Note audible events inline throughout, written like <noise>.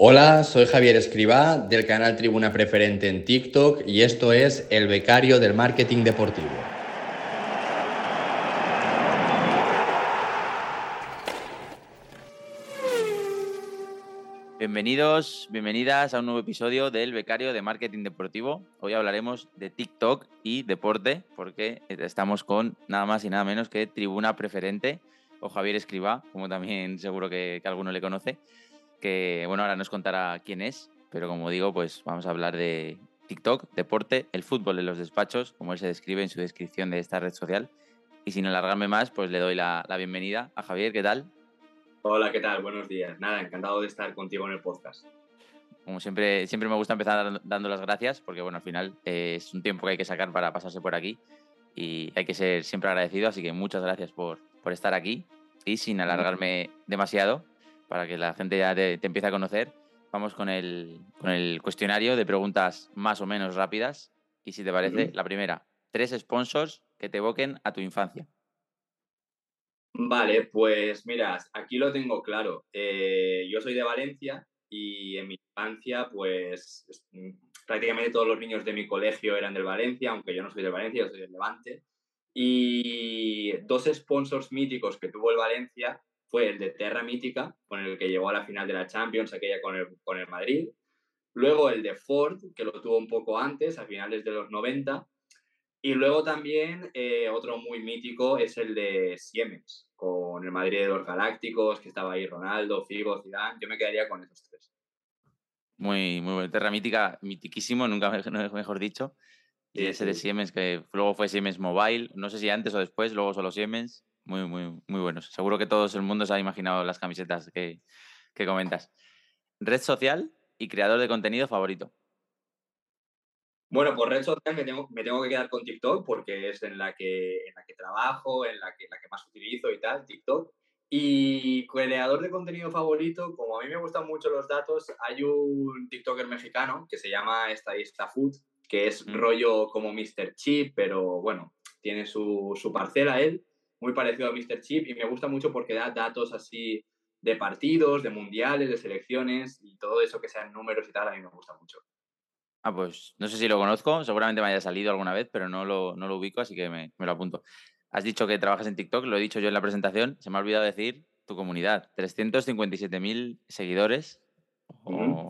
Hola, soy Javier Escribá del canal Tribuna Preferente en TikTok y esto es El Becario del Marketing Deportivo. Bienvenidos, bienvenidas a un nuevo episodio del Becario de Marketing Deportivo. Hoy hablaremos de TikTok y deporte porque estamos con nada más y nada menos que Tribuna Preferente o Javier Escribá, como también seguro que, que alguno le conoce que bueno, ahora nos contará quién es, pero como digo, pues vamos a hablar de TikTok, deporte, el fútbol en los despachos, como él se describe en su descripción de esta red social. Y sin alargarme más, pues le doy la, bienvenida a Javier, ¿qué tal? Hola, ¿qué tal? Buenos días. Nada, encantado de estar contigo en el podcast. Como siempre, siempre me gusta empezar dando las gracias, porque bueno, al final eh, es un tiempo que hay que sacar para pasarse por aquí y hay que ser siempre agradecido, así que muchas gracias por, por estar aquí. Y sin alargarme demasiado, para que la gente ya te, empiece a conocer, vamos con el, con el, cuestionario de preguntas más o menos rápidas. Y si te parece, la primera, tres sponsors que te evoquen a tu infancia. Vale, pues mira, aquí lo tengo claro. Eh, yo soy de Valencia y en mi infancia, pues mm, prácticamente todos los niños de mi colegio eran del Valencia, aunque yo no soy de Valencia, yo soy del Levante. Y dos sponsors míticos que tuvo el Valencia fue el de Terra Mítica, con el que llegó a la final de la Champions, aquella con el, con el Madrid. Luego el de Ford, que lo tuvo un poco antes, a finales de los 90. Y luego también eh, otro muy mítico es el de Siemens, con el Madrid de los Galácticos, que estaba ahí Ronaldo, Figo, Zidane. Yo me quedaría con esos tres. Muy, muy bueno. Terra Mítica, mitiquísimo, nunca mejor dicho. Y ese de Siemens, que luego fue Siemens Mobile, no sé si antes o después, luego solo Siemens muy, muy, muy buenos. Seguro que todo el mundo se ha imaginado las camisetas que, comentas. Red social y creador de contenido favorito. Bueno, por red social me tengo, me tengo que quedar con TikTok porque es en la que, en la que trabajo, en la que, la que más utilizo y tal, TikTok. Y creador de contenido favorito, como a mí me gustan mucho los datos, hay un TikToker mexicano que se llama Estadista Food, que es mm. rollo como Mr. Chip, pero bueno, tiene su, su parcela él muy parecido a Mr. Chip y me gusta mucho porque da datos así de partidos, de mundiales, de selecciones y todo eso que sean números y tal, a mí me gusta mucho. Ah, pues no sé si lo conozco, seguramente me haya salido alguna vez, pero no lo, no lo ubico, así que me, lo apunto. Has dicho que trabajas en TikTok, lo he dicho yo en la presentación, se me ha olvidado decir tu comunidad, 357.000 seguidores,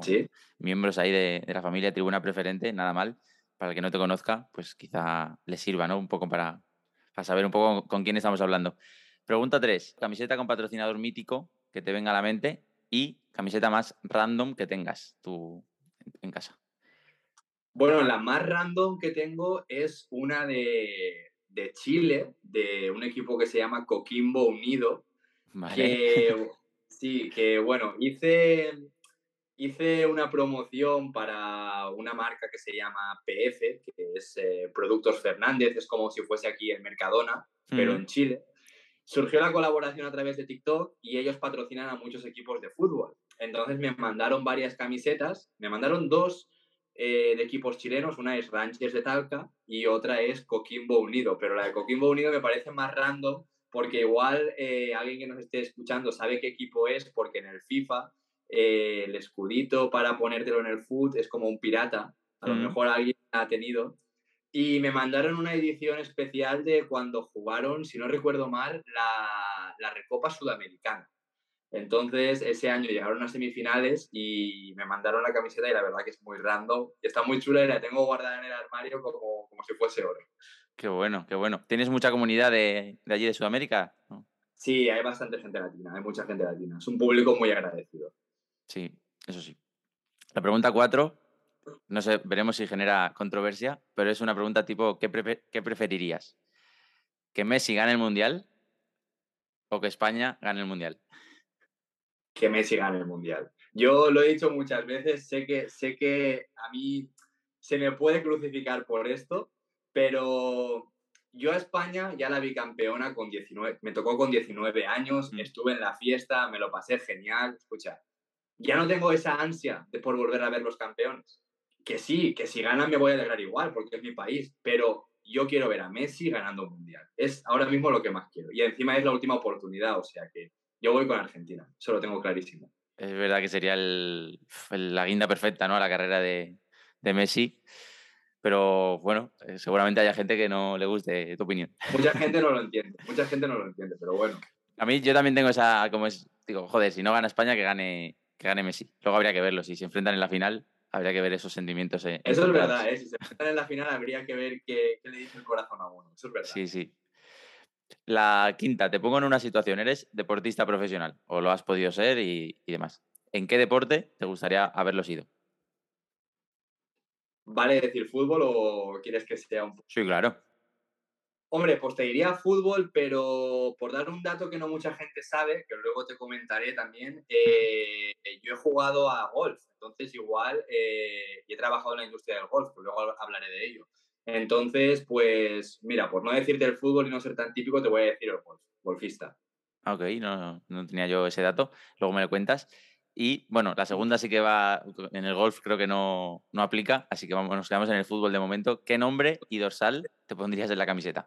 sí. miembros ahí de, de, la familia Tribuna Preferente, nada mal. Para el que no te conozca, pues quizá le sirva, ¿no? Un poco para, a saber un poco con quién estamos hablando. Pregunta 3. Camiseta con patrocinador mítico que te venga a la mente y camiseta más random que tengas tú en casa. Bueno, la más random que tengo es una de, Chile, de un equipo que se llama Coquimbo Unido. <laughs> sí, que bueno, hice, hice una promoción para una marca que se llama PF, que es eh, Productos Fernández, es como si fuese aquí el Mercadona, pero en Chile. Surgió la colaboración a través de TikTok y ellos patrocinan a muchos equipos de fútbol. Entonces me mandaron varias camisetas, me mandaron dos eh, de equipos chilenos, una es Ranches de Talca y otra es Coquimbo Unido, pero la de Coquimbo Unido me parece más random porque igual eh, alguien que nos esté escuchando sabe qué equipo es porque en el FIFA eh, el escudito para ponértelo en el foot es como un pirata, a lo mejor alguien ha tenido. Y me mandaron una edición especial de cuando jugaron, si no recuerdo mal, la, la Recopa Sudamericana. Entonces, ese año llegaron a semifinales y me mandaron la camiseta y la verdad que es muy random. Está muy chula y la tengo guardada en el armario como, como si fuese oro. Qué bueno, qué bueno. ¿Tienes mucha comunidad de, de allí de Sudamérica? Sí, hay bastante gente latina, hay mucha gente latina. Es un público muy agradecido. Sí, eso sí. La pregunta cuatro, no sé, veremos si genera controversia, pero es una pregunta tipo, ¿qué, preferirías? ¿Que Messi gane el Mundial o que España gane el Mundial? Que Messi gane el Mundial. Yo lo he dicho muchas veces, sé que, sé que a mí se me puede crucificar por esto, pero yo a España ya la vi campeona con 19, me tocó con 19 años, mm. estuve en la fiesta, me lo pasé genial. Escucha, ya no tengo esa ansia de por volver a ver los campeones. Que sí, que si ganan me voy a alegrar igual, porque es mi país, pero yo quiero ver a Messi ganando un mundial. Es ahora mismo lo que más quiero. Y encima es la última oportunidad, o sea que yo voy con Argentina, eso lo tengo clarísimo. Es verdad que sería la guinda perfecta, ¿no? A la carrera de, Messi. Pero bueno, eh, seguramente haya gente que no le guste tu opinión. Mucha <laughs> gente no lo entiende, mucha gente no lo entiende, pero bueno. A mí yo también tengo esa, como es, digo, joder, si no gana España, que gane, que gane Messi. Luego habría que verlo, si se enfrentan en la final, habría que ver esos sentimientos. Eso es verdad, ¿eh? si se enfrentan en la final, habría que ver qué, qué le dice el corazón a uno. Eso es verdad. Sí, sí. La quinta, te pongo en una situación, eres deportista profesional o lo has podido ser y, demás. ¿En qué deporte te gustaría haberlo sido? ¿Vale decir fútbol o quieres que sea un... Sí, claro. Hombre, pues te diría fútbol, pero por dar un dato que no mucha gente sabe, que luego te comentaré también, eh, jugado a golf, entonces igual, eh, he trabajado en la industria del golf, pues luego hablaré de ello. Entonces, pues mira, por no decirte el fútbol y no ser tan típico, te voy a decir el golf, golfista. Ok, no, no tenía yo ese dato, luego me lo cuentas. Y bueno, la segunda sí que va, en el golf creo que no, no aplica, así que nos quedamos en el fútbol de momento. ¿Qué nombre y dorsal te pondrías en la camiseta?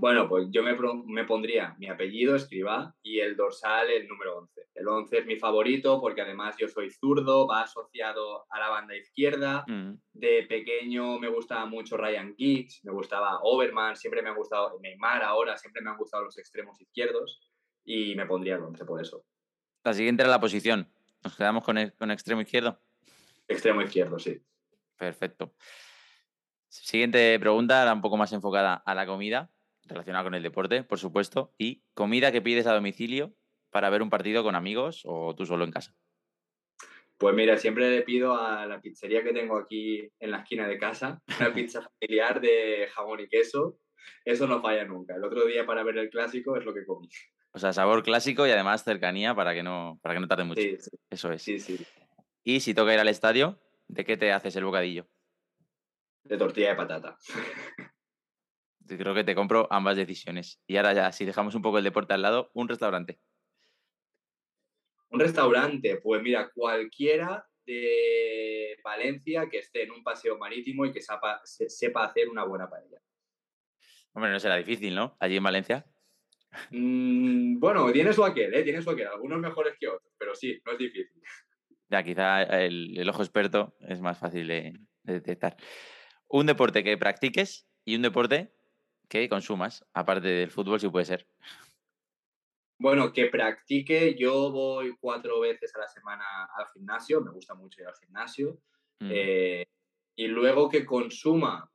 Bueno, pues yo me, pondría mi apellido, escriba, y el dorsal, el número 11. El 11 es mi favorito porque además yo soy zurdo, va asociado a la banda izquierda. Mm. De pequeño me gustaba mucho Ryan Giggs, me gustaba Overman, siempre me ha gustado Neymar ahora, siempre me han gustado los extremos izquierdos y me pondría el 11 por eso. La siguiente era la posición. ¿Nos quedamos con, el, con extremo izquierdo? Extremo izquierdo, sí. Perfecto. Siguiente pregunta, era un poco más enfocada a la comida relacionado con el deporte, por supuesto, y comida que pides a domicilio para ver un partido con amigos o tú solo en casa. Pues mira, siempre le pido a la pizzería que tengo aquí en la esquina de casa, una <laughs> pizza familiar de jamón y queso. Eso no falla nunca. El otro día para ver el clásico es lo que comí. O sea, sabor clásico y además cercanía para que no, para que no tarde mucho. Eso es. Sí, sí. Y si toca ir al estadio, ¿de qué te haces el bocadillo? De tortilla de patata. <laughs> creo que te compro ambas decisiones. Y ahora ya, si dejamos un poco el deporte al lado, un restaurante. Un restaurante, pues mira, cualquiera de Valencia que esté en un paseo marítimo y que sepa, sepa hacer una buena paella. Hombre, no será difícil, ¿no? Allí en Valencia. Mm, bueno, tiene su aquel, ¿eh? Tiene su aquel. Algunos mejores que otros, pero sí, no es difícil. Ya, quizá el, ojo experto es más fácil de detectar. Un deporte que practiques y un deporte que consumas, aparte del fútbol, si puede ser. Bueno, que practique. Yo voy cuatro veces a la semana al gimnasio, me gusta mucho ir al gimnasio. Mm. Eh, y luego que consuma.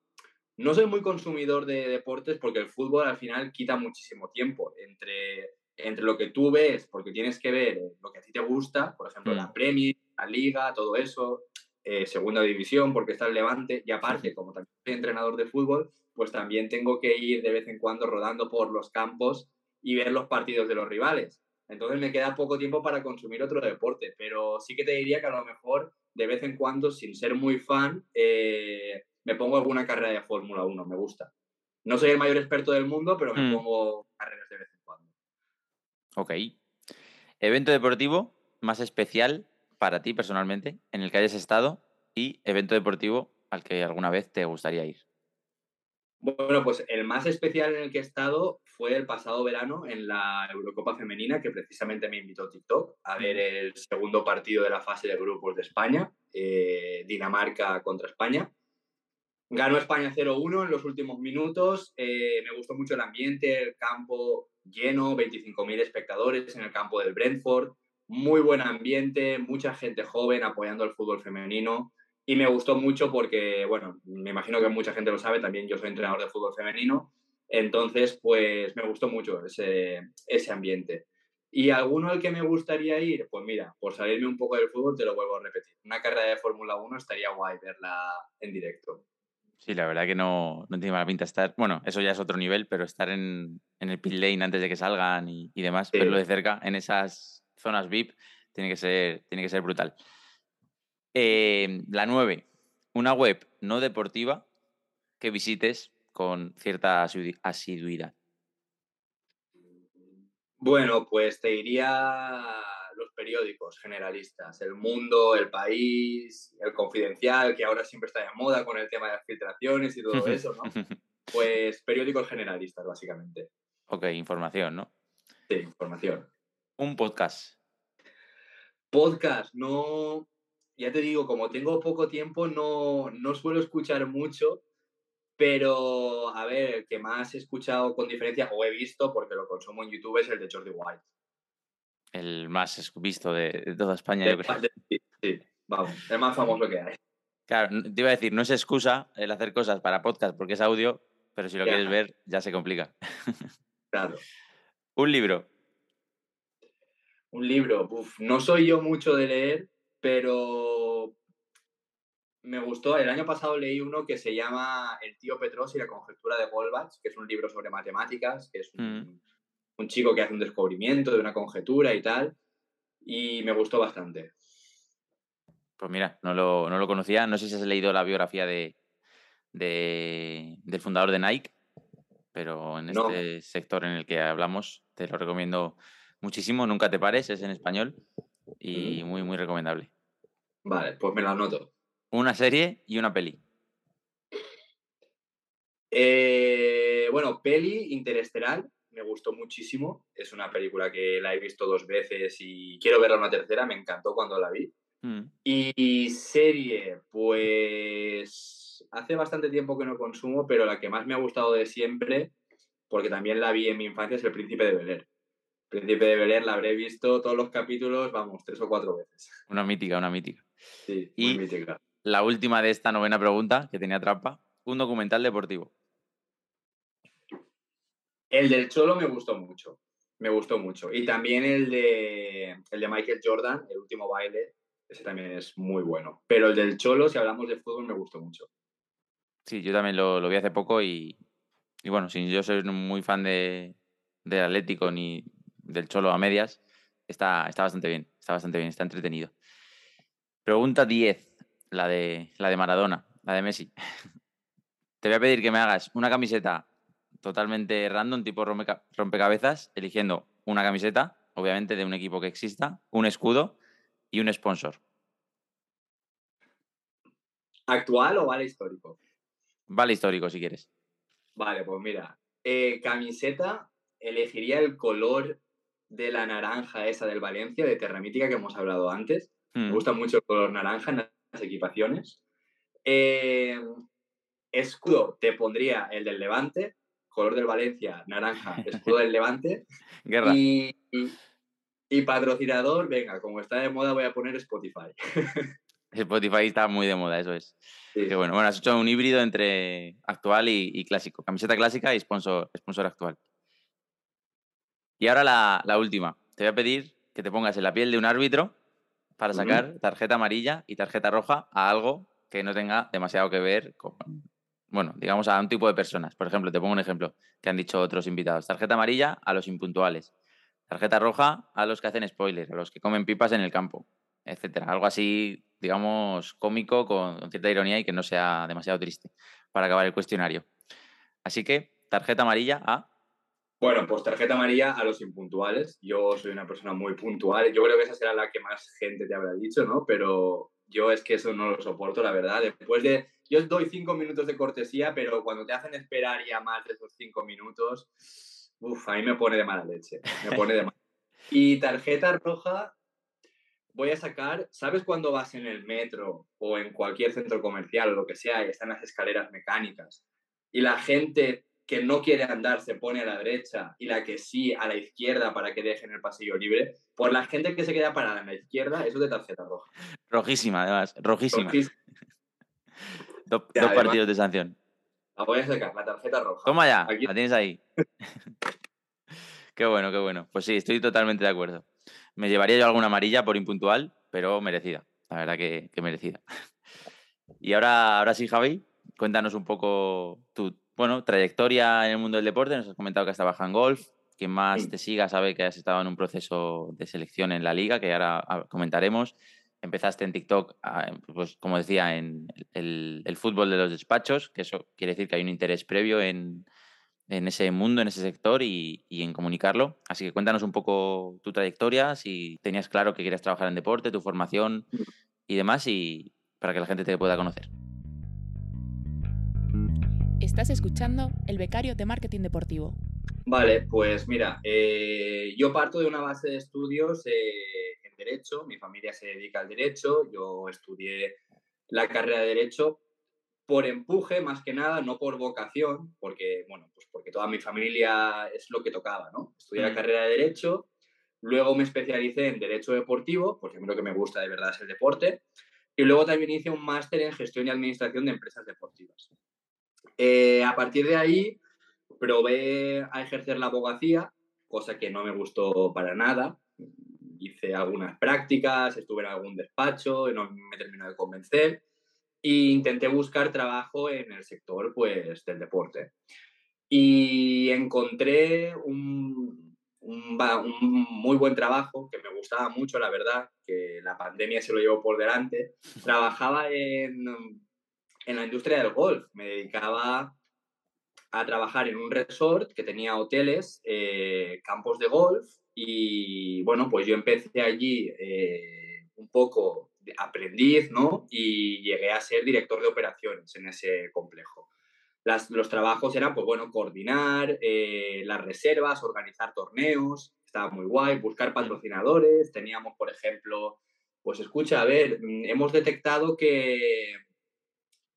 No soy muy consumidor de deportes porque el fútbol al final quita muchísimo tiempo entre, entre lo que tú ves, porque tienes que ver lo que a ti te gusta, por ejemplo, la mm. Premier, la Liga, todo eso, eh, Segunda División, porque está el Levante, y aparte, como también soy entrenador de fútbol, pues también tengo que ir de vez en cuando rodando por los campos y ver los partidos de los rivales. Entonces me queda poco tiempo para consumir otro deporte, pero sí que te diría que a lo mejor de vez en cuando, sin ser muy fan, eh, me pongo alguna carrera de Fórmula 1, me gusta. No soy el mayor experto del mundo, pero me mm. pongo carreras de vez en cuando. Ok. Evento deportivo más especial para ti personalmente en el que hayas estado y evento deportivo al que alguna vez te gustaría ir. Bueno, pues el más especial en el que he estado fue el pasado verano en la Eurocopa Femenina, que precisamente me invitó TikTok a ver el segundo partido de la fase de grupos de España, eh, Dinamarca contra España. Ganó España 0-1 en los últimos minutos. Eh, me gustó mucho el ambiente, el campo lleno, 25.000 espectadores en el campo del Brentford. Muy buen ambiente, mucha gente joven apoyando el fútbol femenino. Y me gustó mucho porque, bueno, me imagino que mucha gente lo sabe, también yo soy entrenador de fútbol femenino, entonces pues me gustó mucho ese, ese ambiente. ¿Y alguno al que me gustaría ir? Pues mira, por salirme un poco del fútbol te lo vuelvo a repetir. Una carrera de Fórmula 1 estaría guay verla en directo. Sí, la verdad que no, no tiene mala pinta estar. Bueno, eso ya es otro nivel, pero estar en, en el pit lane antes de que salgan y, y demás, verlo de cerca en esas zonas VIP, tiene que ser, tiene que ser brutal. Eh, la 9, una web no deportiva que visites con cierta asiduidad. Bueno, pues te diría los periódicos generalistas, El Mundo, El País, El Confidencial, que ahora siempre está de moda con el tema de las filtraciones y todo eso, ¿no? <laughs> Pues periódicos generalistas, básicamente. Ok, información, ¿no? Sí, información. Un podcast. Podcast, no, ya te digo, como tengo poco tiempo, no, no suelo escuchar mucho, pero a ver, el que más he escuchado con diferencia o he visto, porque lo consumo en YouTube, es el de Jordi White. El más visto de, toda España, yo creo. Sí, sí, vamos, el más famoso que hay. Claro, te iba a decir, no es excusa el hacer cosas para podcast porque es audio, pero si lo quieres ver ya se complica. <laughs> Claro. Un libro. Un libro, Uf, no soy yo mucho de leer, pero me gustó. El año pasado leí uno que se llama El tío Petros y la conjetura de Goldbach, que es un libro sobre matemáticas, que es un, mm. chico que hace un descubrimiento de una conjetura y tal, y me gustó bastante. Pues mira, no lo, no lo conocía. No sé si has leído la biografía de, del fundador de Nike, pero en este sector en el que hablamos te lo recomiendo muchísimo. Nunca te pares, es en español y muy, muy recomendable. Vale, pues me lo anoto. Una serie y una peli. Eh, bueno, peli Interestelar, me gustó muchísimo. Es una película que la he visto dos veces y quiero verla una tercera, me encantó cuando la vi. Mm. Y serie, pues hace bastante tiempo que no consumo, pero la que más me ha gustado de siempre, porque también la vi en mi infancia, es El Príncipe de Bel Príncipe de Bel la habré visto todos los capítulos, vamos, tres o cuatro veces. Una mítica, una mítica. Sí, muy mítica. La última de esta novena pregunta, que tenía trampa, un documental deportivo. El del Cholo me gustó mucho, me gustó mucho. Y también el de, el de Michael Jordan, El último baile, ese también es muy bueno. Pero el del Cholo, si hablamos de fútbol, me gustó mucho. Sí, yo también lo, vi hace poco y, bueno, sin yo soy muy fan de, del Atlético ni del Cholo a medias, está, está bastante bien, está bastante bien, está entretenido. Pregunta 10, la de, la de Maradona, la de Messi. <laughs> Te voy a pedir que me hagas una camiseta totalmente random, tipo rompecabezas, eligiendo una camiseta, obviamente de un equipo que exista, un escudo y un sponsor. ¿Actual o vale histórico? Vale histórico, si quieres. Vale, pues mira, eh, camiseta, elegiría el color de la naranja esa del Valencia, de Terramítica, que hemos hablado antes. Me mm. gusta mucho el color naranja en las equipaciones. Eh, escudo, te pondría el del Levante, color del Valencia, naranja, <laughs> escudo del Levante. Guerra. y, y patrocinador, venga, como está de moda voy a poner Spotify. <laughs> Spotify está muy de moda, eso es. Que bueno, bueno, has hecho un híbrido entre actual y, clásico. Camiseta clásica y sponsor, sponsor actual. Y ahora la, última. Te voy a pedir que te pongas en la piel de un árbitro para sacar tarjeta amarilla y tarjeta roja a algo que no tenga demasiado que ver con, bueno, digamos a un tipo de personas. Por ejemplo, te pongo un ejemplo que han dicho otros invitados. Tarjeta amarilla a los impuntuales. Tarjeta roja a los que hacen spoilers, a los que comen pipas en el campo, etcétera. Algo así, digamos, cómico, con cierta ironía y que no sea demasiado triste para acabar el cuestionario. Así que, tarjeta amarilla a. Bueno, pues tarjeta amarilla a los impuntuales. Yo soy una persona muy puntual. Yo creo que esa será la que más gente te habrá dicho, ¿no? Pero yo es que eso no lo soporto, la verdad. Después de. Yo doy cinco minutos de cortesía, pero cuando te hacen esperar ya más de esos cinco minutos Uf, a mí me pone de mala leche. Me pone de mala. <laughs> Y tarjeta roja, voy a sacar, ¿sabes cuando vas en el metro o en cualquier centro comercial o lo que sea y están las escaleras mecánicas y la gente que no quiere andar se pone a la derecha y la que sí a la izquierda para que dejen el pasillo libre? Por la gente que se queda parada en la izquierda, eso es de tarjeta roja. Rojísima, además, rojísima. dos partidos de sanción. La voy a sacar, la tarjeta roja. Toma ya, la tienes ahí. <laughs> qué bueno, qué bueno. Pues sí, estoy totalmente de acuerdo. Me llevaría yo alguna amarilla por impuntual, pero merecida. La verdad que, merecida. <laughs> Y ahora, ahora sí, Javi, cuéntanos un poco tu bueno, trayectoria en el mundo del deporte. Nos has comentado que has trabajado en golf. Quien más te siga sabe que has estado en un proceso de selección en la liga, que ahora ah, comentaremos empezaste en TikTok, pues como decía, en el, fútbol de los despachos, que eso quiere decir que hay un interés previo en, ese mundo, en ese sector y, en comunicarlo. Así que cuéntanos un poco tu trayectoria, si tenías claro que querías trabajar en deporte, tu formación y demás, y para que la gente te pueda conocer. Estás escuchando El Becario de Marketing Deportivo. Vale, pues mira, eh, yo parto de una base de estudios eh, Derecho, mi familia se dedica al Derecho, yo estudié la carrera de Derecho por empuje más que nada, no por vocación, porque, bueno, pues porque toda mi familia es lo que tocaba, ¿no? Estudié la mm. carrera de Derecho, luego me especialicé en Derecho Deportivo, porque a mí lo que me gusta de verdad es el deporte, y luego también hice un máster en Gestión y Administración de Empresas Deportivas. Eh, a partir de ahí, probé a ejercer la abogacía, cosa que no me gustó para nada. Hice algunas prácticas, estuve en algún despacho, no me terminó de convencer e intenté buscar trabajo en el sector pues, del deporte. Y encontré un, un, muy buen trabajo que me gustaba mucho, la verdad, que la pandemia se lo llevó por delante. <laughs> Trabajaba en, en la industria del golf, me dedicaba a trabajar en un resort que tenía hoteles, eh, campos de golf y bueno, pues yo empecé allí eh, un poco aprendiz, ¿no? Y llegué a ser director de operaciones en ese complejo. Las, los trabajos eran, pues bueno, coordinar eh, las reservas, organizar torneos, estaba muy guay, buscar patrocinadores, teníamos, por ejemplo, pues escucha, a ver, mm, hemos detectado que,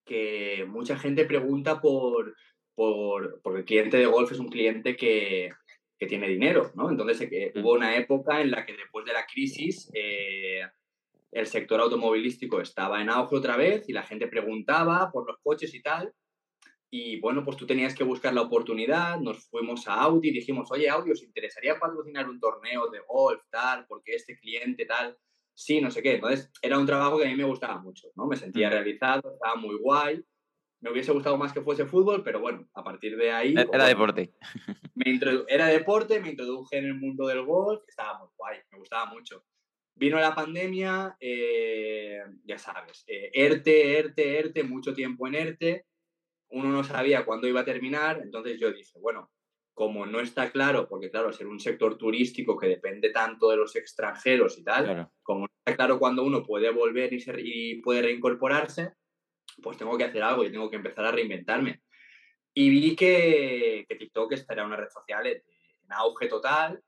que mucha gente pregunta por, por, porque el cliente de golf es un cliente que, que tiene dinero, ¿no? Entonces eh, hubo una época en la que después de la crisis eh, el sector automovilístico estaba en auge otra vez y la gente preguntaba por los coches y tal. Y bueno, pues tú tenías que buscar la oportunidad, nos fuimos a Audi y dijimos, oye Audi, ¿os interesaría patrocinar un torneo de golf, tal, porque este cliente tal? Sí, no sé qué. Entonces era un trabajo que a mí me gustaba mucho, ¿no? Me sentía realizado, estaba muy guay. Me hubiese gustado más que fuese fútbol, pero bueno, a partir de ahí... E-, era deporte. Me era deporte, me introduje en el mundo del golf, estaba muy guay, me gustaba mucho. Vino la pandemia, eh, ya sabes, eh, ERTE, ERTE, ERTE, mucho tiempo en ERTE, uno no sabía cuándo iba a terminar, entonces yo dije, bueno, como no está claro, porque claro, ser un sector turístico que depende tanto de los extranjeros y tal, como no está claro cuándo uno puede volver y, y puede reincorporarse, pues tengo que hacer algo y tengo que empezar a reinventarme. Y vi que, que TikTok estaría una red social en auge total,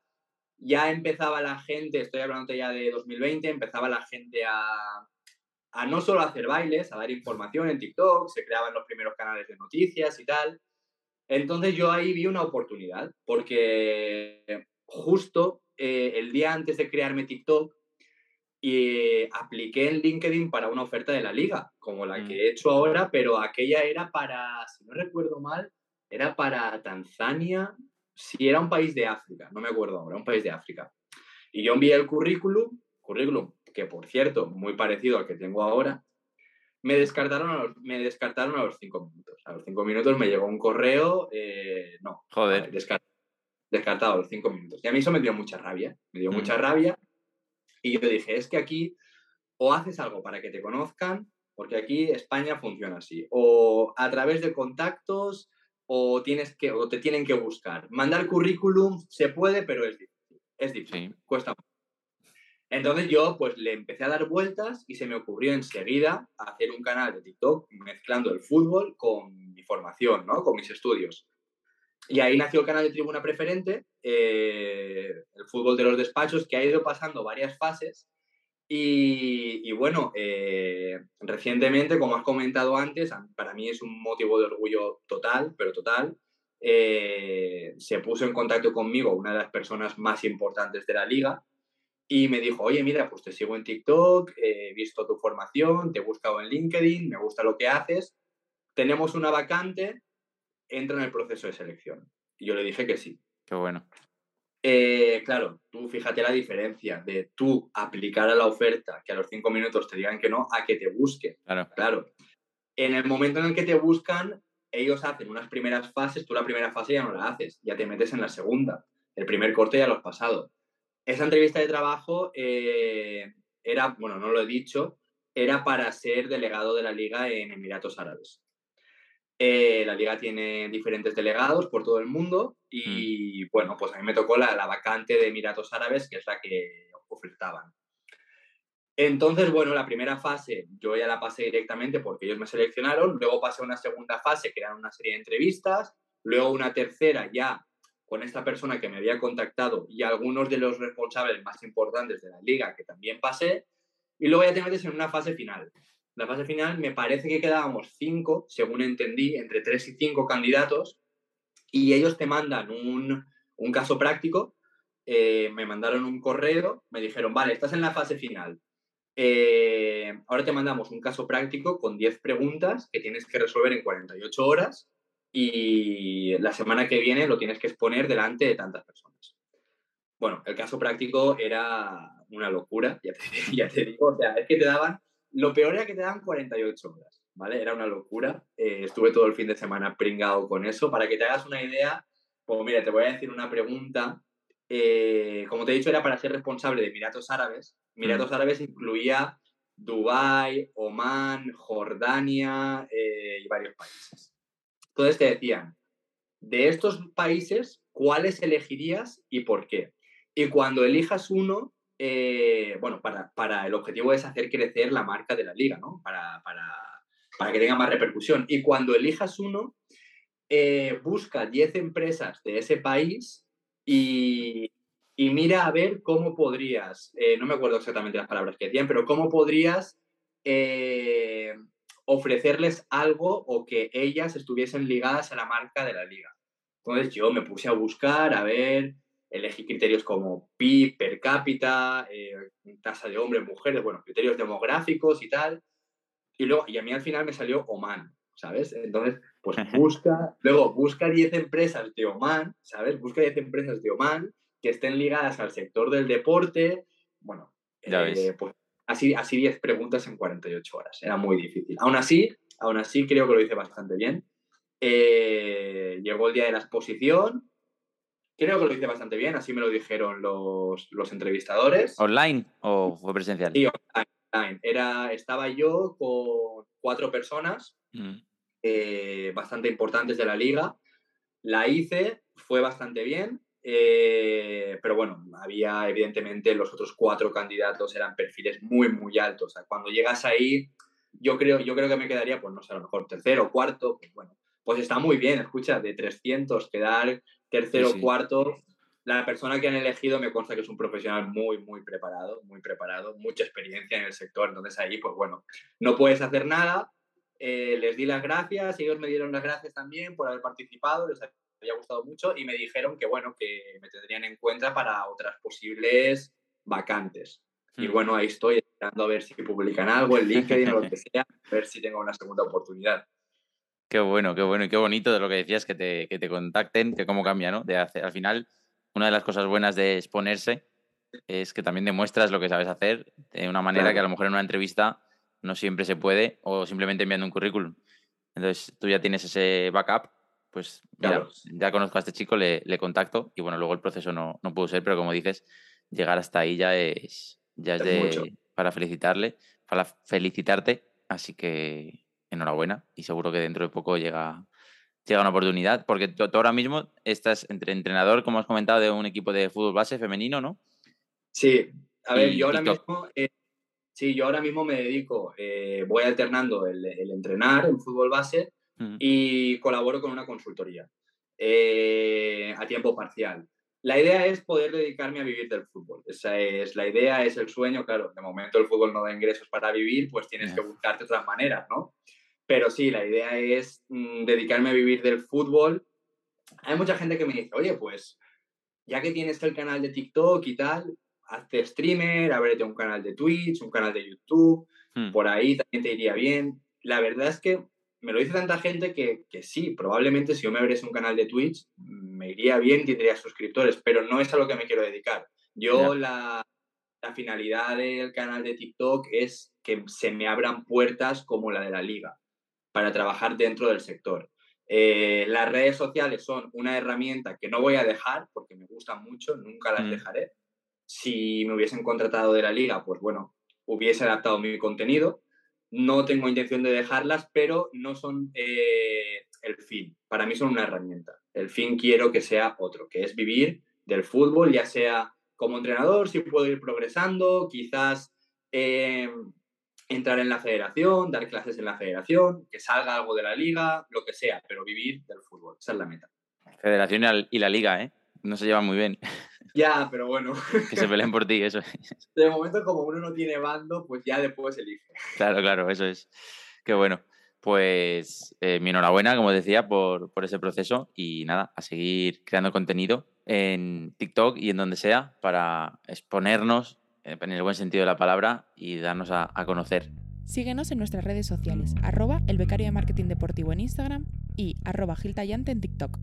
ya empezaba la gente, estoy hablando ya de 2020, empezaba la gente a, a no solo hacer bailes, a dar información en TikTok, se creaban los primeros canales de noticias y tal. Entonces yo ahí vi una oportunidad, porque justo eh, el día antes de crearme TikTok, y apliqué en LinkedIn para una oferta de la liga, como la que mm. he hecho ahora, pero aquella era para, si no recuerdo mal, era para Tanzania, si era un país de África, no me acuerdo ahora, un país de África. Y yo envié el currículum, currículum que por cierto, muy parecido al que tengo ahora, me descartaron a los, me descartaron a los cinco minutos. A los cinco minutos me llegó un correo, eh, no, joder, descartado a los cinco minutos. Y a mí eso me dio mucha rabia, me dio mucha mm. rabia. Y yo dije, es que aquí o haces algo para que te conozcan, porque aquí España funciona así, o a través de contactos o, tienes que, o te tienen que buscar. Mandar currículum se puede, pero es difícil. Es difícil, cuesta mucho. Entonces yo pues le empecé a dar vueltas y se me ocurrió enseguida hacer un canal de TikTok mezclando el fútbol con mi formación, ¿no? Con mis estudios. Y ahí nació el canal de Tribuna Preferente, eh, el fútbol de los despachos, que ha ido pasando varias fases y, bueno, eh, recientemente, como has comentado antes, para mí es un motivo de orgullo total, pero total. Eh, se puso en contacto conmigo una de las personas más importantes de la liga y me dijo, oye, mira, pues te sigo en TikTok, he visto tu formación, te he buscado en LinkedIn, me gusta lo que haces, tenemos una vacante, entra en el proceso de selección. Y yo le dije que sí. Qué bueno. Eh, claro, tú fíjate la diferencia de tú aplicar a la oferta, que a los cinco minutos te digan que no, a que te busquen. Claro. claro. En el momento en el que te buscan, ellos hacen unas primeras fases, tú la primera fase ya no la haces, ya te metes en la segunda. El primer corte ya lo has pasado. Esa entrevista de trabajo eh, era, bueno, no lo he dicho, era para ser delegado de la liga en Emiratos Árabes. Eh, la liga tiene diferentes delegados por todo el mundo mm. y bueno, pues a mí me tocó la, la, vacante de Emiratos Árabes, que es la que ofertaban. Entonces, bueno, la primera fase yo ya la pasé directamente porque ellos me seleccionaron, luego pasé a una segunda fase que eran una serie de entrevistas, luego una tercera ya con esta persona que me había contactado y algunos de los responsables más importantes de la liga que también pasé, y luego ya te metes en una fase final. La fase final me parece que quedábamos cinco, según entendí, entre tres y cinco candidatos, y ellos te mandan un, un caso práctico, eh, me mandaron un correo, me dijeron, vale, estás en la fase final. Eh, ahora te mandamos un caso práctico con 10 preguntas que tienes que resolver en 48 horas y la semana que viene lo tienes que exponer delante de tantas personas. Bueno, el caso práctico era una locura, ya te, <laughs> ya te digo, o sea, es que te daban, lo peor era que te daban 48 horas, ¿vale? Era una locura. Eh, estuve todo el fin de semana pringado con eso. Para que te hagas una idea, pues mira, te voy a decir una pregunta. Eh, como te he dicho, era para ser responsable de Emiratos Árabes. Emiratos mm. Árabes incluía Dubái, Omán, Jordania eh, y varios países. Entonces te decían, de estos países, ¿cuáles elegirías y por qué? Y cuando elijas uno, eh, bueno, para, el objetivo es hacer crecer la marca de la liga, ¿no? Para, para, para que tenga más repercusión. Y cuando elijas uno, eh, busca 10 empresas de ese país y, y, mira a ver cómo podrías, eh, no me acuerdo exactamente las palabras que decían, pero cómo podrías ofrecerles algo o que ellas estuviesen ligadas a la marca de la liga. Entonces yo me puse a buscar, a ver, elegí criterios como PIB per cápita, eh, tasa de hombres, mujeres, bueno, criterios demográficos y tal. Y luego, y a mí al final me salió Oman, ¿sabes? Entonces, pues busca, luego busca 10 empresas de Oman, ¿sabes? Busca 10 empresas de Oman que estén ligadas al sector del deporte. Bueno, eh, pues Así, así 10 preguntas en 48 horas. Era muy difícil. Aún así, aún así creo que lo hice bastante bien. Eh, llegó el día de la exposición. Creo que lo hice bastante bien, así me lo dijeron los, los entrevistadores. ¿Online o fue presencial? Sí, online. Era, estaba yo con cuatro personas mm. eh, bastante importantes de la liga. La hice, fue bastante bien. Eh, pero bueno, había evidentemente los otros cuatro candidatos eran perfiles muy, muy altos. cuando llegas ahí, yo creo, yo creo que me quedaría, pues no sé, a lo mejor tercero, cuarto, pues bueno, pues está muy bien, escucha, de 300 quedar tercero, o cuarto. La persona que han elegido me consta que es un profesional muy, muy preparado, muy preparado, mucha experiencia en el sector. Entonces ahí, pues bueno, no puedes hacer nada. Eh, les di las gracias, ellos me dieron las gracias también por haber participado, les había gustado mucho y me dijeron que, bueno, que me tendrían en cuenta para otras posibles vacantes. Y hmm. bueno, ahí estoy esperando a ver si publican algo en LinkedIn o lo que sea, a ver si tengo una segunda oportunidad. Qué bueno, qué bueno y qué bonito de lo que decías, que te, que te contacten, que cómo cambia, ¿no? De hacer, al final, una de las cosas buenas de exponerse es que también demuestras lo que sabes hacer de una manera que a lo mejor en una entrevista no siempre se puede o simplemente enviando un currículum. Entonces tú ya tienes ese backup pues ya conozco a este chico, le, contacto y bueno, luego el proceso no, no pudo ser, pero como dices, llegar hasta ahí ya es, ya es, de, para felicitarle, para felicitarte, así que enhorabuena y seguro que dentro de poco llega, llega una oportunidad, porque tú, ahora mismo estás entre entrenador, como has comentado, de un equipo de fútbol base femenino, ¿no? Sí, a ver, yo ahora mismo... Eh, sí, yo ahora mismo me dedico, eh, voy alternando el, el entrenar en fútbol base y colaboro con una consultoría eh, a tiempo parcial. La idea es poder dedicarme a vivir del fútbol. Esa es la idea, es el sueño. Claro, de momento el fútbol no da ingresos para vivir, pues tienes que buscarte otras maneras, ¿no? Pero sí, la idea es mm, dedicarme a vivir del fútbol. Hay mucha gente que me dice, oye, pues ya que tienes el canal de TikTok y tal, hazte streamer, ábrete un canal de Twitch, un canal de YouTube, hmm. por ahí también te iría bien. La verdad es que me lo dice tanta gente que, que, sí, probablemente si yo me abriese un canal de Twitch me iría bien, tendría suscriptores, pero no es a lo que me quiero dedicar. Yo la, la, finalidad del canal de TikTok es que se me abran puertas como la de la liga para trabajar dentro del sector. Eh, las redes sociales son una herramienta que no voy a dejar porque me gustan mucho, nunca las mm. dejaré. Si me hubiesen contratado de la liga, pues bueno, hubiese adaptado mi contenido no tengo intención de dejarlas, pero no son eh, el fin. Para mí son una herramienta. El fin quiero que sea otro, que es vivir del fútbol, ya sea como entrenador, si puedo ir progresando, quizás eh, entrar en la federación, dar clases en la federación, que salga algo de la liga, lo que sea, pero vivir del fútbol. Esa es la meta. Federación y la, liga, ¿eh? No se llevan muy bien. Ya, pero bueno. que se peleen por ti, eso es. <laughs> De momento, como uno no tiene bando, pues ya después elige. Claro, claro, eso es. Qué bueno. Pues eh, mi enhorabuena, como decía, por, por, ese proceso y nada, a seguir creando contenido en TikTok y en donde sea para exponernos eh, en el buen sentido de la palabra y darnos a, a conocer. Síguenos en nuestras redes sociales, arroba el becario de marketing deportivo en Instagram y arroba giltallante en TikTok.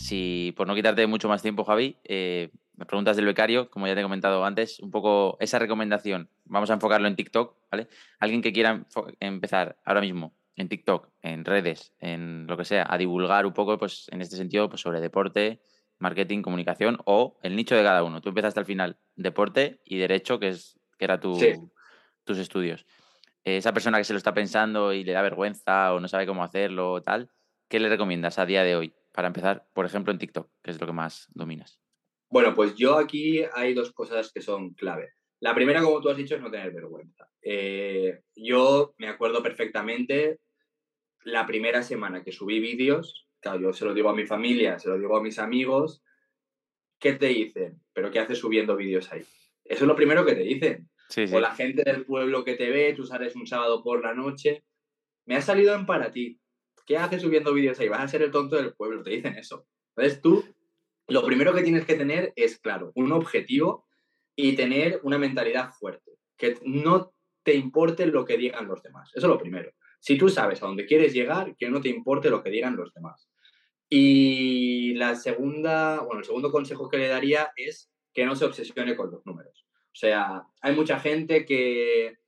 Si por no quitarte mucho más tiempo, Javi, eh, me preguntas del becario, como ya te he comentado antes, un poco esa recomendación, vamos a enfocarlo en TikTok, ¿vale? Alguien que quiera empezar ahora mismo en TikTok, en redes, en lo que sea, a divulgar un poco, pues en este sentido, pues sobre deporte, marketing, comunicación o el nicho de cada uno. Tú empezaste al final deporte y derecho, que es que era tu, tus estudios. esa persona que se lo está pensando y le da vergüenza o no sabe cómo hacerlo o tal, ¿qué le recomiendas a día de hoy para empezar, por ejemplo, en TikTok, que es lo que más dominas? Bueno, pues yo aquí hay dos cosas que son clave. La primera, como tú has dicho, es no tener vergüenza. Eh, yo me acuerdo perfectamente la primera semana que subí vídeos, claro, yo se lo digo a mi familia, se lo digo a mis amigos, ¿qué te dicen? ¿Pero qué haces subiendo vídeos ahí? Eso es lo primero que te dicen. O la gente del pueblo que te ve, tú sales un sábado por la noche, me ha salido en para ti. ¿Qué haces subiendo vídeos ahí? Vas a ser el tonto del pueblo, te dicen eso. Entonces tú, lo primero que tienes que tener es, claro, un objetivo y tener una mentalidad fuerte, que no te importe lo que digan los demás. Eso es lo primero. Si tú sabes a dónde quieres llegar, que no te importe lo que digan los demás. Y la segunda, bueno, el segundo consejo que le daría es que no se obsesione con los números. O sea, hay mucha gente que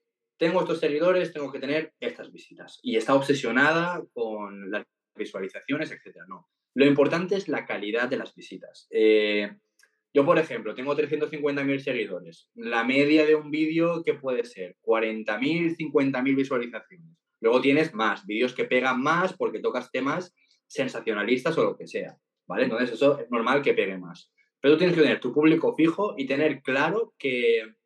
tengo estos seguidores, tengo que tener estas visitas y está obsesionada con las visualizaciones, etcétera. No. Lo importante es la calidad de las visitas. Eh, yo, por ejemplo, tengo 350.000 seguidores. La media de un vídeo, ¿qué puede ser? 40.000, 50.000 visualizaciones. Luego tienes más, vídeos que pegan más porque tocas temas sensacionalistas o lo que sea, ¿vale? Entonces eso es normal que pegue más. Pero tú tienes que tener tu público fijo y tener claro que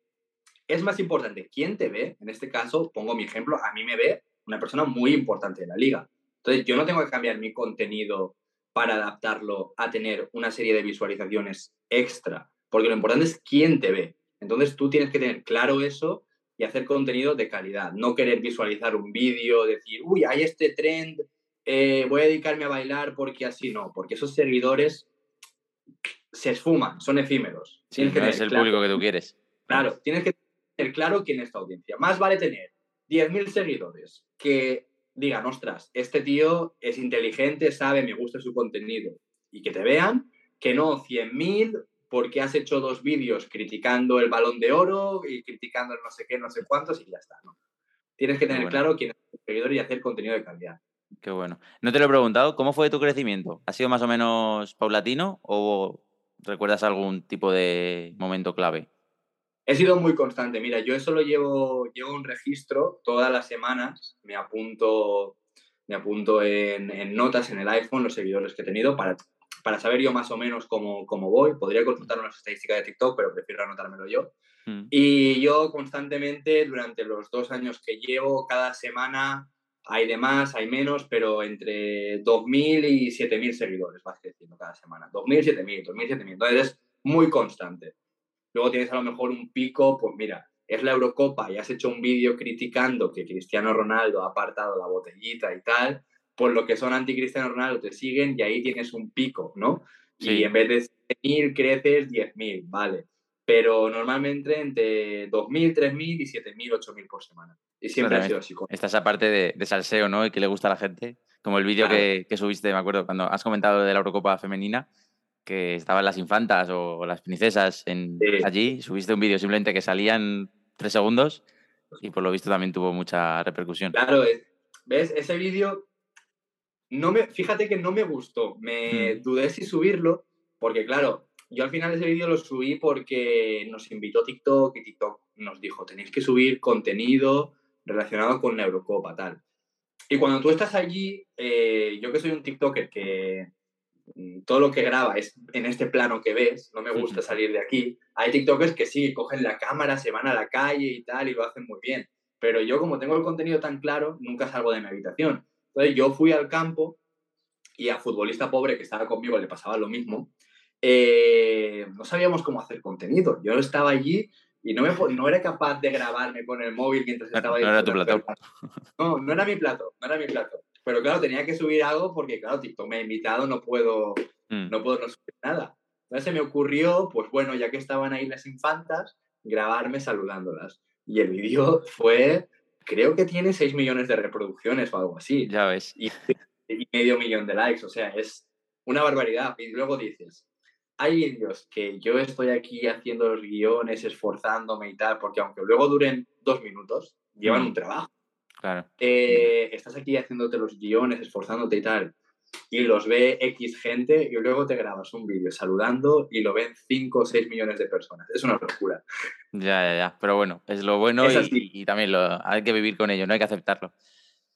es más importante quién te ve. En este caso, pongo mi ejemplo, a mí me ve una persona muy importante de la liga. Entonces yo no tengo que cambiar mi contenido para adaptarlo a tener una serie de visualizaciones extra, porque lo importante es quién te ve. Entonces tú tienes que tener claro eso y hacer contenido de calidad. No querer visualizar un vídeo, decir, uy, hay este trend, eh, voy a dedicarme a bailar porque así no, porque esos seguidores se esfuman, son efímeros. Sí, no es el público que tú quieres. Claro, tienes que claro quién es tu audiencia. Más vale tener 10.000 seguidores que digan, ostras, este tío es inteligente, sabe, me gusta su contenido y que te vean, que no 100.000 porque has hecho dos vídeos criticando el balón de oro y criticando el no sé qué, no sé cuántos y ya está, ¿no? Tienes que tener claro quién es tu seguidor y hacer contenido de calidad. Qué bueno. No te lo he preguntado, ¿cómo fue tu crecimiento? ¿Ha sido más o menos paulatino o recuerdas algún tipo de momento clave? He sido muy constante. Mira, yo eso lo llevo, llevo un registro todas las semanas, me apunto, me apunto en, en notas en el iPhone los seguidores que he tenido para para saber yo más o menos cómo, cómo voy. Podría consultar unas estadísticas de TikTok, pero prefiero anotármelo yo. Mm. Y yo constantemente, durante los dos años que llevo, cada semana hay de más, hay menos, pero entre 2.000 y 7.000 seguidores vas creciendo cada semana. 2.000, 7.000, 2.000, 7.000. Entonces es muy constante. Luego tienes a lo mejor un pico, pues mira, es la Eurocopa y has hecho un vídeo criticando que Cristiano Ronaldo ha apartado la botellita y tal, por lo que son anti-Cristiano Ronaldo te siguen y ahí tienes un pico, ¿no? Y en vez de 100.000 creces 10.000, vale. Pero normalmente entre 2.000, 3.000 y 7.000, 8.000 por semana. Y siempre ha sido así. Esta esa parte de, de, salseo, ¿no? Y que le gusta a la gente. Como el vídeo que, que, subiste, me acuerdo, cuando has comentado de la Eurocopa femenina, que estaban las infantas o las princesas en, allí. Subiste un vídeo simplemente que salían tres segundos y por lo visto también tuvo mucha repercusión. Claro, ¿ves? Ese vídeo no me, fíjate que no me gustó. Me hmm. dudé si subirlo, porque claro, yo al final ese vídeo lo subí porque nos invitó TikTok y TikTok nos dijo, tenéis que subir contenido relacionado con la Eurocopa, tal. Y cuando tú estás allí, eh, yo que soy un TikToker que mm, todo lo que graba es en este plano que ves, no me gusta salir de aquí. Hay TikTokers que sí, cogen la cámara, se van a la calle y tal, y lo hacen muy bien. Pero yo, como tengo el contenido tan claro, nunca salgo de mi habitación. Entonces yo fui al campo y a futbolista pobre que estaba conmigo le pasaba lo mismo. eh, no sabíamos cómo hacer contenido. Yo estaba allí y no, me, no era capaz de grabarme con el móvil mientras estaba... No era tu plato. No, no era mi plato, no era mi plato. Pero claro, tenía que subir algo porque, claro, TikTok me ha invitado, no puedo, mm. no puedo no subir nada. Entonces se me ocurrió, pues bueno, ya que estaban ahí las infantas, grabarme saludándolas. Y el vídeo fue, creo que tiene 6 millones de reproducciones o algo así. Ya ves. Y, y medio millón de likes, o sea, es una barbaridad. Y luego dices, hay vídeos que yo estoy aquí haciendo los guiones, esforzándome y tal, porque aunque luego duren dos minutos, llevan un trabajo. Claro. Eh, estás aquí haciéndote los guiones, esforzándote y tal, y los ve X gente y luego te grabas un vídeo saludando y lo ven 5 o 6 millones de personas. Es una locura. Ya, ya, ya. Pero bueno, es lo bueno y, y, también lo, hay que vivir con ello, no hay que aceptarlo.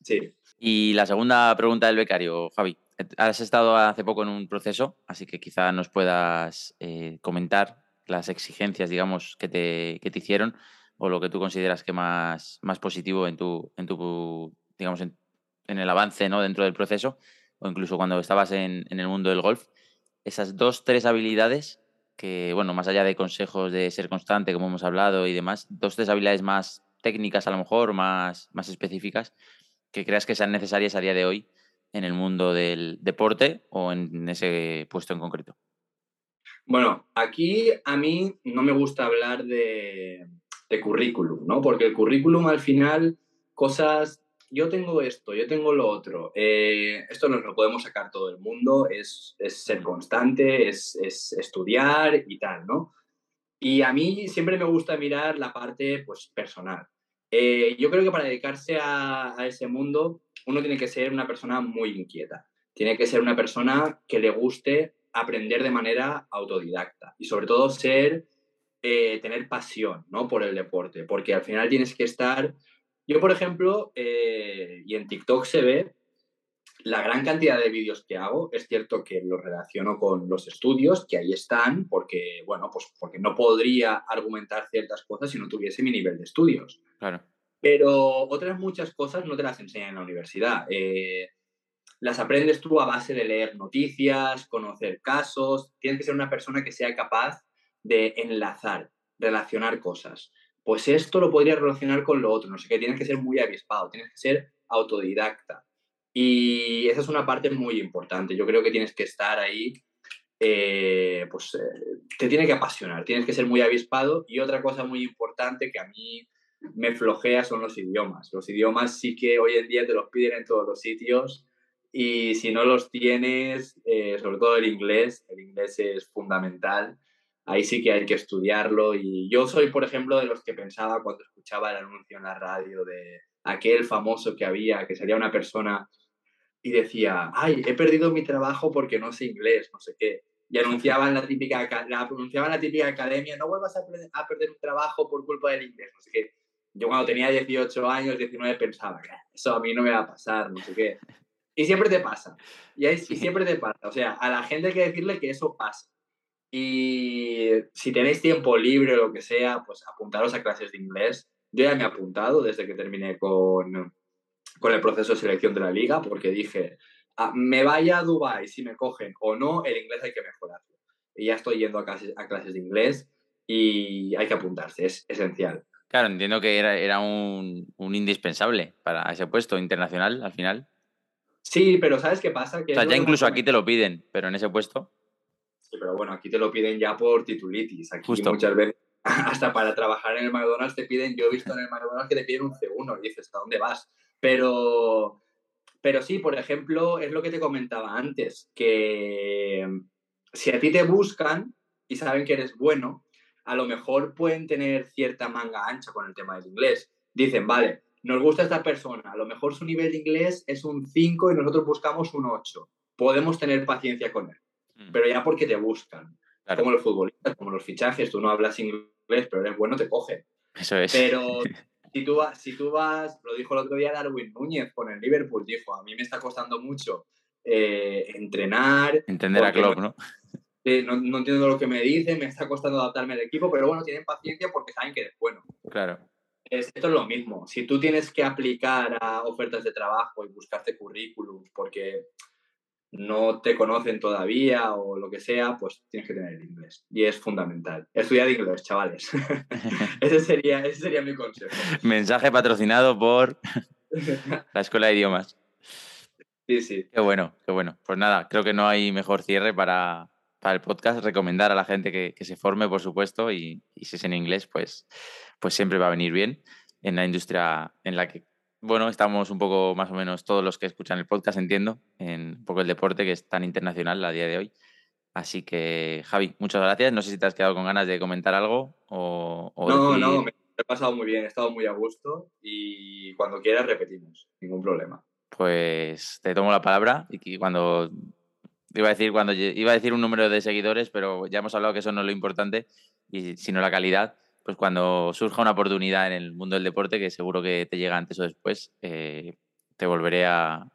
Sí. Y la segunda pregunta del becario, Javi. Has estado hace poco en un proceso, así que quizá nos puedas eh, comentar las exigencias, digamos, que te, que te, hicieron o lo que tú consideras que más, más positivo en tu, en tu digamos, en, el avance ¿no? dentro del proceso o incluso cuando estabas en, en, el mundo del golf. Esas dos, tres habilidades que, bueno, más allá de consejos de ser constante, como hemos hablado y demás, dos, tres habilidades más técnicas a lo mejor, más, más específicas, que creas que sean necesarias a día de hoy en el mundo del deporte o en ese puesto en concreto? Bueno, aquí a mí no me gusta hablar de, currículum, ¿no? Porque el currículum al final, cosas, yo tengo esto, yo tengo lo otro, eh, esto nos lo podemos sacar todo el mundo, es, ser constante, es, estudiar y tal, ¿no? Y a mí siempre me gusta mirar la parte pues, personal. Eh, yo creo que para dedicarse a, ese mundo uno tiene que ser una persona muy inquieta, tiene que ser una persona que le guste aprender de manera autodidacta y sobre todo ser, eh, tener pasión ¿no? por el deporte, porque al final tienes que estar, yo por ejemplo, eh, y en TikTok se ve la gran cantidad de vídeos que hago, es cierto que lo relaciono con los estudios, que ahí están, porque, bueno, pues porque no podría argumentar ciertas cosas si no tuviese mi nivel de estudios. Claro. Pero otras muchas cosas no te las enseñan en la universidad. Eh, las aprendes tú a base de leer noticias, conocer casos. Tienes que ser una persona que sea capaz de enlazar, relacionar cosas. Pues esto lo podría relacionar con lo otro, no sé qué, tienes que ser muy avispado, tienes que ser autodidacta. Y esa es una parte muy importante. Yo creo que tienes que estar ahí, eh, pues eh, te tiene que apasionar, tienes que ser muy avispado. Y otra cosa muy importante que a mí me flojea son los idiomas. Los idiomas sí que hoy en día te los piden en todos los sitios y si no los tienes, eh, sobre todo el inglés, el inglés es fundamental. Ahí sí que hay que estudiarlo y yo soy, por ejemplo, de los que pensaba cuando escuchaba el anuncio en la radio de aquel famoso que había, que sería una persona y decía, ay, he perdido mi trabajo porque no sé inglés, no sé qué. Y anunciaban la típica, la, anunciaban la típica academia, no vuelvas a, a, perder un trabajo por culpa del inglés, no sé qué. Yo cuando tenía 18 años, 19, pensaba, eso a mí no me va a pasar, no sé qué. Y siempre te pasa. Y, y siempre te pasa. O sea, a la gente hay que decirle que eso pasa. Y si tenéis tiempo libre o lo que sea, pues apuntaros a clases de inglés. Yo ya me he apuntado desde que terminé con, con el proceso de selección de la liga, porque dije, ah, me vaya a Dubai si me cogen o no, el inglés hay que mejorarlo. Y ya estoy yendo a clases, a clases de inglés y hay que apuntarse, es esencial. Claro, entiendo que era, era un, un, indispensable para ese puesto internacional al final. Sí, pero ¿sabes qué pasa? Que o sea, ya incluso aquí te lo piden, pero en ese puesto. Sí, pero bueno, aquí te lo piden ya por titulitis. Aquí muchas veces, <laughs> hasta para trabajar en el McDonald's te piden, yo he visto en el McDonald's que te piden un C1 y dices, ¿a dónde vas? Pero, pero sí, por ejemplo, es lo que te comentaba antes, que si a ti te buscan y saben que eres bueno, a lo mejor pueden tener cierta manga ancha con el tema del inglés. Dicen, vale, nos gusta esta persona, a lo mejor su nivel de inglés es un 5 y nosotros buscamos un 8. Podemos tener paciencia con él, mm. pero ya porque te buscan. Como los futbolistas, como los fichajes, tú no hablas inglés, pero eres bueno, te cogen. Eso es. Pero <laughs> si tú, vas, si tú vas, lo dijo el otro día Darwin Núñez con el Liverpool, dijo, a mí me está costando mucho eh, entrenar. Entender a Klopp, ¿no? no, no, entiendo lo que me dicen, me está costando adaptarme al equipo, pero bueno, tienen paciencia porque saben que eres bueno. Claro. esto es lo mismo. Si tú tienes que aplicar a ofertas de trabajo y buscarte currículums, porque no te conocen todavía o lo que sea, pues tienes que tener inglés. Y es fundamental. Estudiar inglés, chavales. <laughs> ese, sería, ese sería mi consejo. Mensaje patrocinado por <laughs> la Escuela de Idiomas. Sí, sí. Qué bueno, qué bueno. Pues nada, creo que no hay mejor cierre para, para el podcast. Recomendar a la gente que, que se forme, por supuesto, y, y, si es en inglés, pues, pues siempre va a venir bien en la industria en la que bueno, estamos un poco más o menos todos los que escuchan el podcast, entiendo, en un poco el deporte que es tan internacional a día de hoy. Así que, Javi, muchas gracias. No sé si te has quedado con ganas de comentar algo o... no, no, me he pasado muy bien, he estado muy a gusto y cuando quieras repetimos, ningún problema. Pues te tomo la palabra y cuando... Iba a decir cuando iba a decir un número de seguidores, pero ya hemos hablado que eso no es lo importante, y sino la calidad pues cuando surja una oportunidad en el mundo del deporte, que seguro que te llega antes o después, eh, te volveré a,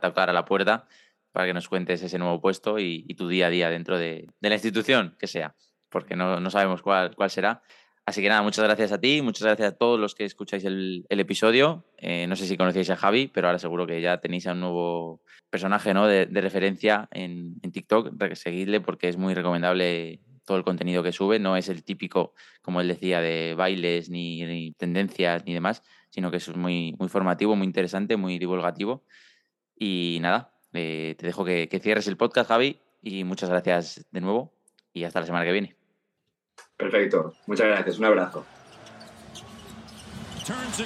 tocar a la puerta para que nos cuentes ese nuevo puesto y, tu día a día dentro de, la institución que sea, porque no, sabemos cuál, cuál, será. Así que nada, muchas gracias a ti, muchas gracias a todos los que escucháis el, episodio. Eh, no sé si conocéis a Javi, pero ahora seguro que ya tenéis a un nuevo personaje ¿no? de, referencia en, en TikTok. Seguidle porque es muy recomendable todo el contenido que sube. No es el típico, como él decía, de bailes ni, tendencias ni demás, sino que es muy, muy formativo, muy interesante, muy divulgativo. Y nada, eh, te dejo que, que cierres el podcast, Javi, y muchas gracias de nuevo y hasta la semana que viene. Perfecto, muchas gracias, un abrazo. Turns